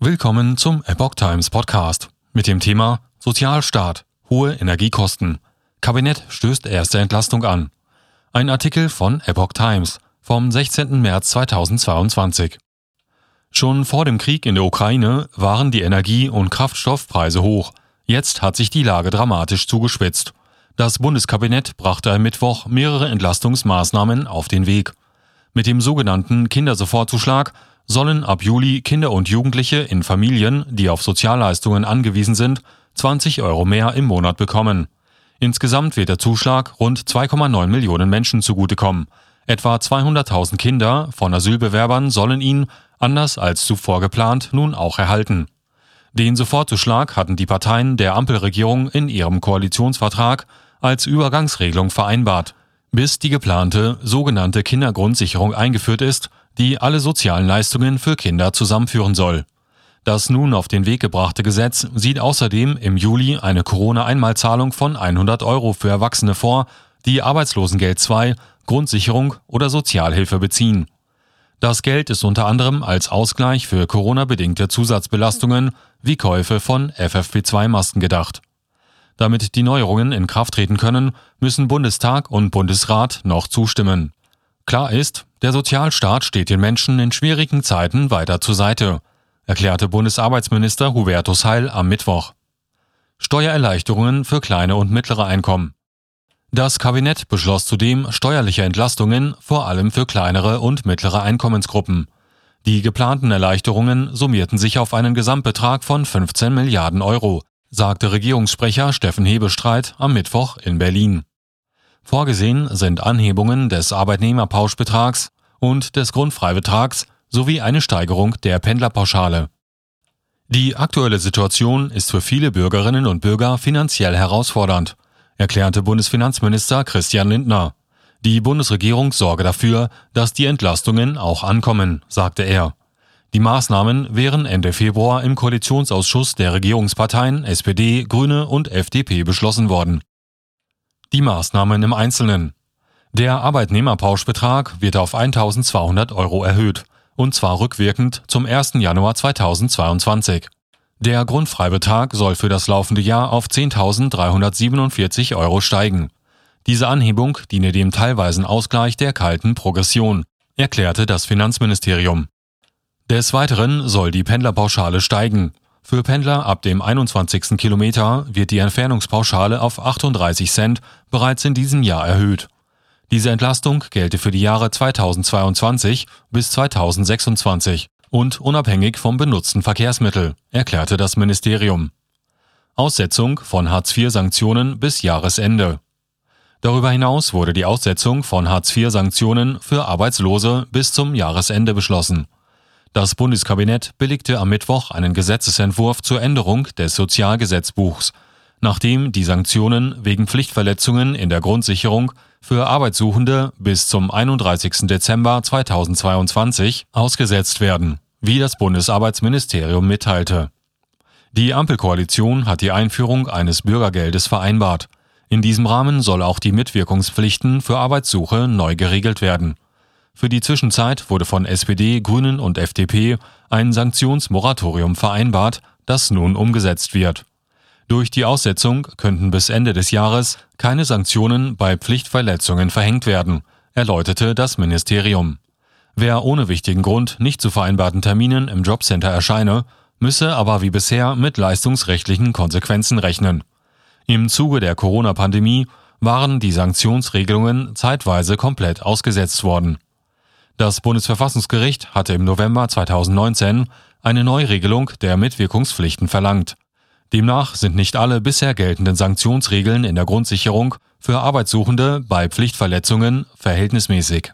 Willkommen zum Epoch Times Podcast mit dem Thema Sozialstaat, hohe Energiekosten. Kabinett stößt erste Entlastung an. Ein Artikel von Epoch Times vom 16. März 2022. Schon vor dem Krieg in der Ukraine waren die Energie- und Kraftstoffpreise hoch. Jetzt hat sich die Lage dramatisch zugespitzt. Das Bundeskabinett brachte am Mittwoch mehrere Entlastungsmaßnahmen auf den Weg. Mit dem sogenannten Kindersofortzuschlag sollen ab Juli Kinder und Jugendliche in Familien, die auf Sozialleistungen angewiesen sind, 20 Euro mehr im Monat bekommen. Insgesamt wird der Zuschlag rund 2,9 Millionen Menschen zugutekommen. Etwa 200.000 Kinder von Asylbewerbern sollen ihn, anders als zuvor geplant, nun auch erhalten. Den Sofortzuschlag hatten die Parteien der Ampelregierung in ihrem Koalitionsvertrag als Übergangsregelung vereinbart, bis die geplante sogenannte Kindergrundsicherung eingeführt ist, die alle sozialen Leistungen für Kinder zusammenführen soll. Das nun auf den Weg gebrachte Gesetz sieht außerdem im Juli eine Corona-Einmalzahlung von 100 Euro für Erwachsene vor, die Arbeitslosengeld II, Grundsicherung oder Sozialhilfe beziehen. Das Geld ist unter anderem als Ausgleich für Corona-bedingte Zusatzbelastungen wie Käufe von FFP2-Masken gedacht. Damit die Neuerungen in Kraft treten können, müssen Bundestag und Bundesrat noch zustimmen. Klar ist, der Sozialstaat steht den Menschen in schwierigen Zeiten weiter zur Seite, erklärte Bundesarbeitsminister Hubertus Heil am Mittwoch. Steuererleichterungen für kleine und mittlere Einkommen. Das Kabinett beschloss zudem steuerliche Entlastungen vor allem für kleinere und mittlere Einkommensgruppen. Die geplanten Erleichterungen summierten sich auf einen Gesamtbetrag von 15 Milliarden Euro, sagte Regierungssprecher Steffen Hebestreit am Mittwoch in Berlin. Vorgesehen sind Anhebungen des Arbeitnehmerpauschbetrags und des Grundfreibetrags sowie eine Steigerung der Pendlerpauschale. Die aktuelle Situation ist für viele Bürgerinnen und Bürger finanziell herausfordernd, erklärte Bundesfinanzminister Christian Lindner. Die Bundesregierung sorge dafür, dass die Entlastungen auch ankommen, sagte er. Die Maßnahmen wären Ende Februar im Koalitionsausschuss der Regierungsparteien SPD, Grüne und FDP beschlossen worden. Die Maßnahmen im Einzelnen. Der Arbeitnehmerpauschbetrag wird auf 1200 Euro erhöht, und zwar rückwirkend zum 1. Januar 2022. Der Grundfreibetrag soll für das laufende Jahr auf 10.347 Euro steigen. Diese Anhebung diene dem teilweisen Ausgleich der kalten Progression, erklärte das Finanzministerium. Des Weiteren soll die Pendlerpauschale steigen. Für Pendler ab dem 21. Kilometer wird die Entfernungspauschale auf 38 Cent bereits in diesem Jahr erhöht. Diese Entlastung gelte für die Jahre 2022 bis 2026 und unabhängig vom benutzten Verkehrsmittel, erklärte das Ministerium. Aussetzung von Hartz-IV-Sanktionen bis Jahresende. Darüber hinaus wurde die Aussetzung von Hartz-IV-Sanktionen für Arbeitslose bis zum Jahresende beschlossen. Das Bundeskabinett billigte am Mittwoch einen Gesetzesentwurf zur Änderung des Sozialgesetzbuchs, nachdem die Sanktionen wegen Pflichtverletzungen in der Grundsicherung für Arbeitssuchende bis zum 31. Dezember 2022 ausgesetzt werden, wie das Bundesarbeitsministerium mitteilte. Die Ampelkoalition hat die Einführung eines Bürgergeldes vereinbart. In diesem Rahmen soll auch die Mitwirkungspflichten für Arbeitssuche neu geregelt werden. Für die Zwischenzeit wurde von SPD, Grünen und FDP ein Sanktionsmoratorium vereinbart, das nun umgesetzt wird. Durch die Aussetzung könnten bis Ende des Jahres keine Sanktionen bei Pflichtverletzungen verhängt werden, erläuterte das Ministerium. Wer ohne wichtigen Grund nicht zu vereinbarten Terminen im Jobcenter erscheine, müsse aber wie bisher mit leistungsrechtlichen Konsequenzen rechnen. Im Zuge der Corona-Pandemie waren die Sanktionsregelungen zeitweise komplett ausgesetzt worden. Das Bundesverfassungsgericht hatte im November 2019 eine Neuregelung der Mitwirkungspflichten verlangt. Demnach sind nicht alle bisher geltenden Sanktionsregeln in der Grundsicherung für Arbeitssuchende bei Pflichtverletzungen verhältnismäßig.